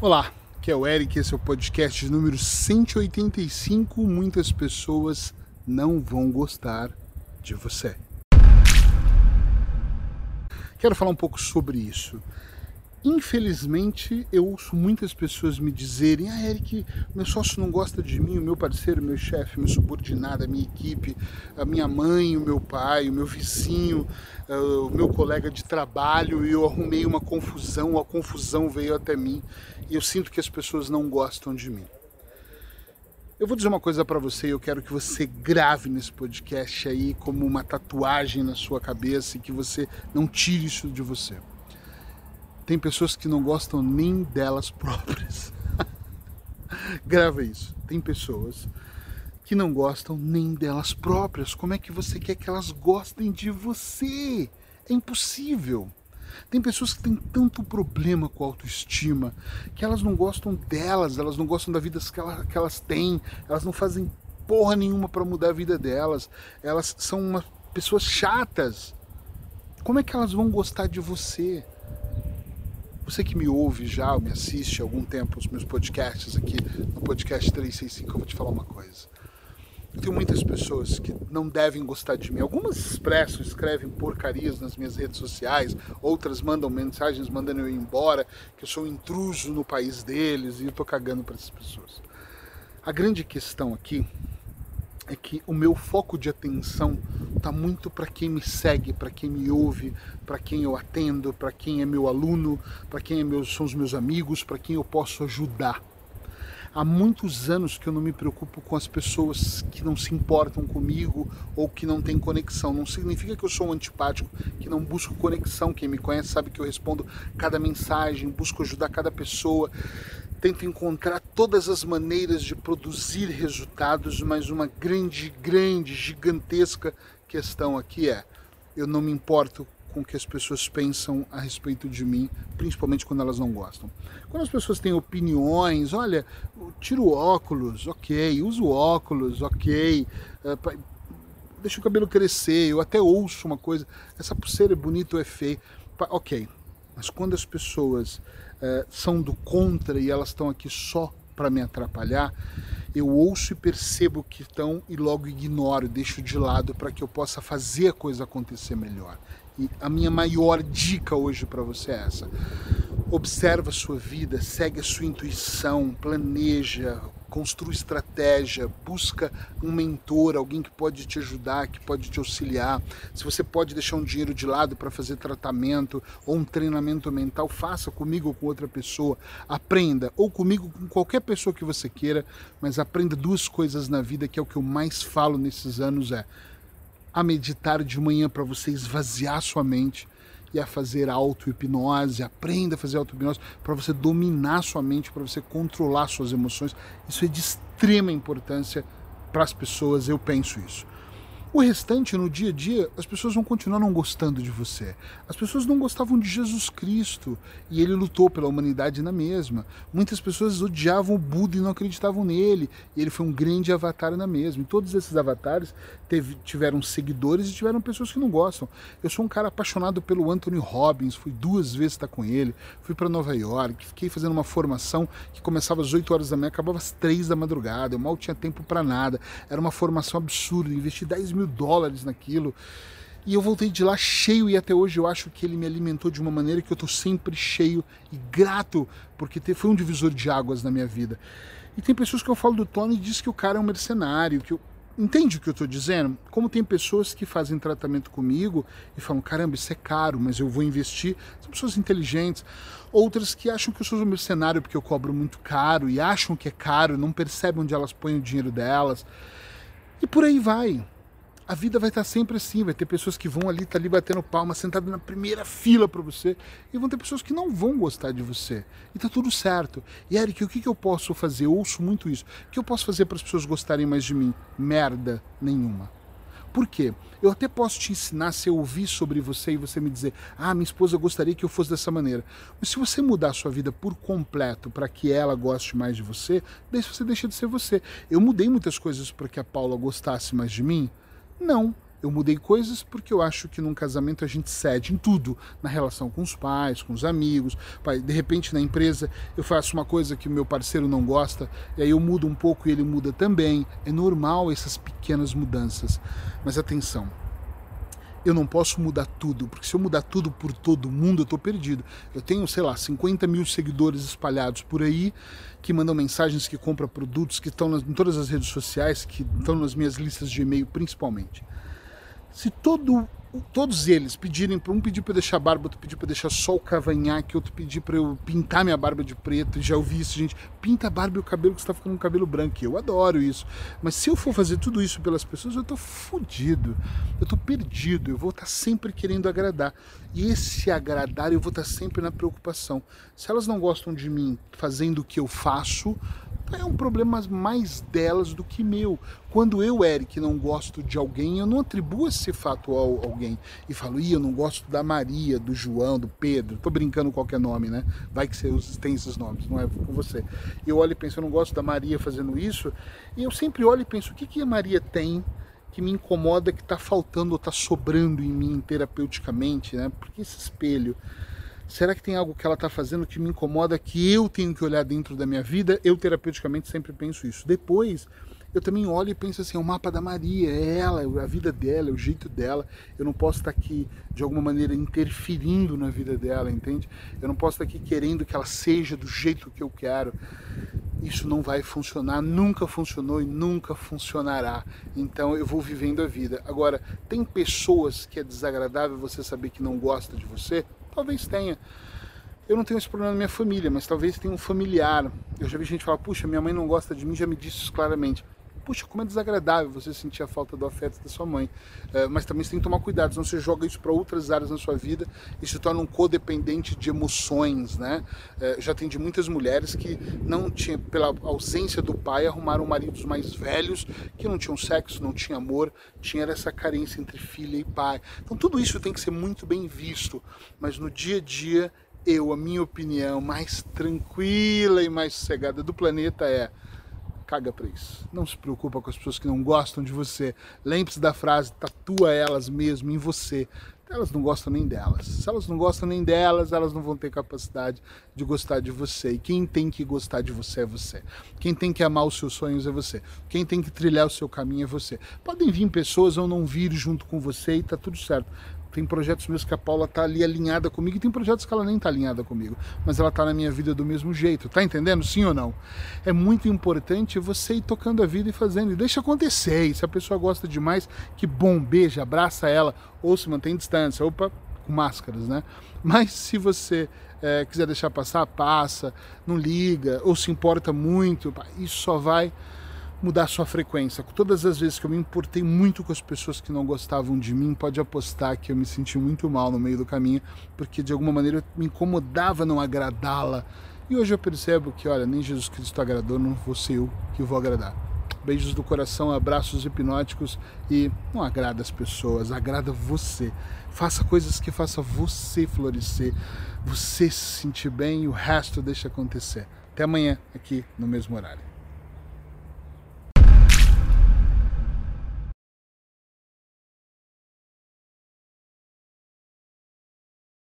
Olá, aqui é o Eric, esse é o podcast número 185. Muitas pessoas não vão gostar de você. Quero falar um pouco sobre isso. Infelizmente, eu ouço muitas pessoas me dizerem: Ah, Eric, meu sócio não gosta de mim, o meu parceiro, meu chefe, meu subordinado, a minha equipe, a minha mãe, o meu pai, o meu vizinho, uh, o meu colega de trabalho, e eu arrumei uma confusão, a confusão veio até mim e eu sinto que as pessoas não gostam de mim. Eu vou dizer uma coisa para você e eu quero que você grave nesse podcast aí como uma tatuagem na sua cabeça e que você não tire isso de você. Tem pessoas que não gostam nem delas próprias. Grava isso. Tem pessoas que não gostam nem delas próprias. Como é que você quer que elas gostem de você? É impossível. Tem pessoas que têm tanto problema com a autoestima que elas não gostam delas, elas não gostam da vida que elas, que elas têm, elas não fazem porra nenhuma para mudar a vida delas, elas são uma, pessoas chatas. Como é que elas vão gostar de você? Você que me ouve já, me assiste há algum tempo os meus podcasts aqui, no podcast 365, eu vou te falar uma coisa. Tenho muitas pessoas que não devem gostar de mim. Algumas expressam, escrevem porcarias nas minhas redes sociais, outras mandam mensagens mandando eu ir embora, que eu sou um intruso no país deles e eu tô cagando para essas pessoas. A grande questão aqui é que o meu foco de atenção está muito para quem me segue, para quem me ouve, para quem eu atendo, para quem é meu aluno, para quem é são os meus amigos, para quem eu posso ajudar. Há muitos anos que eu não me preocupo com as pessoas que não se importam comigo ou que não têm conexão. Não significa que eu sou um antipático, que não busco conexão. Quem me conhece sabe que eu respondo cada mensagem, busco ajudar cada pessoa tento encontrar todas as maneiras de produzir resultados, mas uma grande, grande, gigantesca questão aqui é: eu não me importo com o que as pessoas pensam a respeito de mim, principalmente quando elas não gostam. Quando as pessoas têm opiniões, olha, tiro óculos, ok, uso óculos, ok, uh, deixa o cabelo crescer, eu até ouço uma coisa, essa pulseira é bonita ou é feia, ok. Mas quando as pessoas uh, são do contra e elas estão aqui só para me atrapalhar, eu ouço e percebo que estão e logo ignoro, deixo de lado para que eu possa fazer a coisa acontecer melhor. E a minha maior dica hoje para você é essa. Observa a sua vida, segue a sua intuição, planeja, construa estratégia, busca um mentor, alguém que pode te ajudar, que pode te auxiliar. Se você pode deixar um dinheiro de lado para fazer tratamento ou um treinamento mental, faça comigo ou com outra pessoa. Aprenda, ou comigo, com qualquer pessoa que você queira, mas aprenda duas coisas na vida que é o que eu mais falo nesses anos é a meditar de manhã para você esvaziar sua mente e a fazer auto-hipnose, aprenda a fazer auto-hipnose para você dominar sua mente, para você controlar suas emoções. Isso é de extrema importância para as pessoas, eu penso isso. O restante, no dia a dia, as pessoas vão continuar não gostando de você. As pessoas não gostavam de Jesus Cristo e ele lutou pela humanidade na mesma. Muitas pessoas odiavam o Buda e não acreditavam nele. E ele foi um grande avatar na mesma. E todos esses avatares teve, tiveram seguidores e tiveram pessoas que não gostam. Eu sou um cara apaixonado pelo Anthony Robbins, fui duas vezes estar com ele, fui para Nova York, fiquei fazendo uma formação que começava às 8 horas da manhã, acabava às 3 da madrugada. Eu mal tinha tempo para nada. Era uma formação absurda, investi 10 mil mil dólares naquilo. E eu voltei de lá cheio e até hoje eu acho que ele me alimentou de uma maneira que eu estou sempre cheio e grato, porque foi um divisor de águas na minha vida. E tem pessoas que eu falo do Tony e diz que o cara é um mercenário, que eu... Entende o que eu estou dizendo? Como tem pessoas que fazem tratamento comigo e falam, caramba, isso é caro, mas eu vou investir. São pessoas inteligentes. Outras que acham que eu sou um mercenário porque eu cobro muito caro e acham que é caro, não percebem onde elas põem o dinheiro delas. E por aí vai a vida vai estar sempre assim, vai ter pessoas que vão ali, tá ali batendo palma, sentado na primeira fila para você, e vão ter pessoas que não vão gostar de você. E tá tudo certo. E Eric, o que, eu posso fazer? Eu ouço muito isso. O que eu posso fazer para as pessoas gostarem mais de mim? Merda nenhuma. Por quê? Eu até posso te ensinar se eu ouvir sobre você e você me dizer, ah, minha esposa gostaria que eu fosse dessa maneira. Mas se você mudar a sua vida por completo para que ela goste mais de você, daí você deixa de ser você. Eu mudei muitas coisas para que a Paula gostasse mais de mim, não, Eu mudei coisas porque eu acho que num casamento a gente cede em tudo, na relação com os pais, com os amigos. Pai, de repente na empresa eu faço uma coisa que o meu parceiro não gosta, e aí eu mudo um pouco e ele muda também. É normal essas pequenas mudanças. Mas atenção, eu não posso mudar tudo, porque se eu mudar tudo por todo mundo, eu estou perdido. Eu tenho, sei lá, 50 mil seguidores espalhados por aí, que mandam mensagens, que compram produtos, que estão em todas as redes sociais, que estão nas minhas listas de e-mail principalmente. Se todo todos eles pedirem um pedir para deixar barba, outro pedir para deixar só o cavanhaque, outro pedir para eu pintar minha barba de preto, já ouvi isso, gente, pinta a barba e o cabelo que está ficando um cabelo branco. Eu adoro isso. Mas se eu for fazer tudo isso pelas pessoas, eu tô fodido. Eu tô perdido, eu vou estar tá sempre querendo agradar. E esse agradar eu vou estar tá sempre na preocupação. Se elas não gostam de mim fazendo o que eu faço, é um problema mais delas do que meu. Quando eu, Eric, não gosto de alguém, eu não atribuo esse fato a alguém e falo, ih, eu não gosto da Maria, do João, do Pedro, tô brincando qualquer nome, né? Vai que você tem esses nomes, não é com você. Eu olho e penso, eu não gosto da Maria fazendo isso, e eu sempre olho e penso, o que, que a Maria tem que me incomoda, que está faltando ou está sobrando em mim terapeuticamente, né? Porque esse espelho Será que tem algo que ela está fazendo que me incomoda, que eu tenho que olhar dentro da minha vida? Eu, terapeuticamente, sempre penso isso. Depois, eu também olho e penso assim, é o mapa da Maria, é ela, a vida dela, é o jeito dela. Eu não posso estar aqui, de alguma maneira, interferindo na vida dela, entende? Eu não posso estar aqui querendo que ela seja do jeito que eu quero. Isso não vai funcionar, nunca funcionou e nunca funcionará. Então eu vou vivendo a vida. Agora, tem pessoas que é desagradável você saber que não gosta de você? Talvez tenha. Eu não tenho esse problema na minha família, mas talvez tenha um familiar. Eu já vi gente falar, puxa, minha mãe não gosta de mim, já me disse isso claramente. Puxa, como é desagradável você sentir a falta do afeto da sua mãe. É, mas também você tem que tomar cuidado, senão você joga isso para outras áreas na sua vida e se torna um codependente de emoções, né? É, já atendi muitas mulheres que não tinham, pela ausência do pai, arrumaram maridos mais velhos que não tinham sexo, não tinham amor, tinha essa carência entre filha e pai. Então tudo isso tem que ser muito bem visto, mas no dia a dia eu, a minha opinião mais tranquila e mais sossegada do planeta é caga pra isso. Não se preocupa com as pessoas que não gostam de você. Lembre-se da frase, tatua elas mesmo em você. Elas não gostam nem delas. Se elas não gostam nem delas, elas não vão ter capacidade de gostar de você. E quem tem que gostar de você é você. Quem tem que amar os seus sonhos é você. Quem tem que trilhar o seu caminho é você. Podem vir pessoas ou não vir junto com você e tá tudo certo. Tem projetos meus que a Paula tá ali alinhada comigo e tem projetos que ela nem tá alinhada comigo, mas ela tá na minha vida do mesmo jeito, tá entendendo? Sim ou não? É muito importante você ir tocando a vida e fazendo, e deixa acontecer. E se a pessoa gosta demais, que bom, beija, abraça ela, ou se mantém distância, opa, com máscaras, né? Mas se você é, quiser deixar passar, passa, não liga, ou se importa muito, isso só vai mudar sua frequência. Todas as vezes que eu me importei muito com as pessoas que não gostavam de mim, pode apostar que eu me senti muito mal no meio do caminho, porque de alguma maneira me incomodava não agradá-la. E hoje eu percebo que, olha, nem Jesus Cristo agradou, não vou ser eu que vou agradar. Beijos do coração, abraços hipnóticos e não agrada as pessoas, agrada você. Faça coisas que faça você florescer, você se sentir bem e o resto deixa acontecer. Até amanhã aqui no mesmo horário.